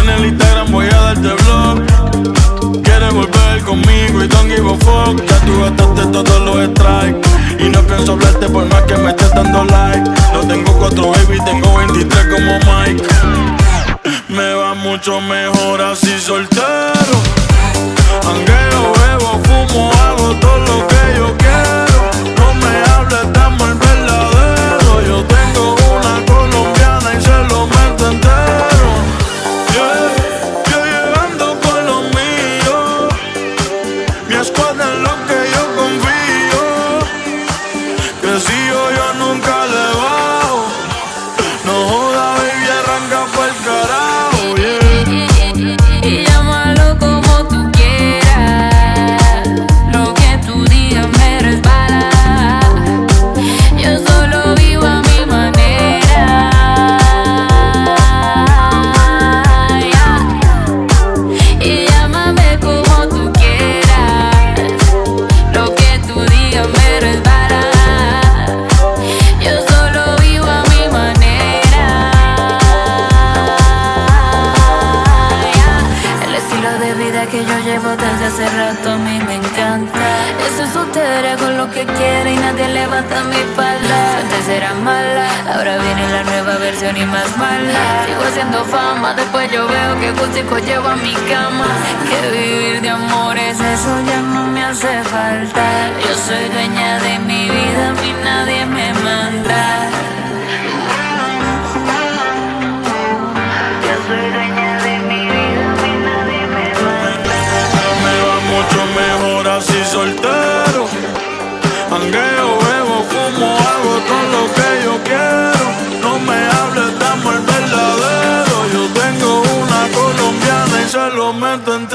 En el Instagram voy a darte blog. Quieres volver conmigo y don't give a fuck. Ya tú gastaste todos los strikes. Y no pienso hablarte por más que me estés dando like. No tengo cuatro baby, tengo 23 como Mike. Me va mucho mejor así soltero. Anguero, bebo, fumo, hago todo lo que yo quiero. Lo que quiere y nadie levanta mi falda. Antes era mala, ahora viene la nueva versión y más mala. Sigo haciendo fama, después yo veo que gustico llevo a mi cama. Que vivir de amores, eso ya no me hace falta. Yo soy dueña de mi vida, a mí nadie me manda. Yo soy dueña Hangueo, bebo, fumo, hago todo lo que yo quiero. No me hables, dame el verdadero. Yo tengo una colombiana y se lo meto en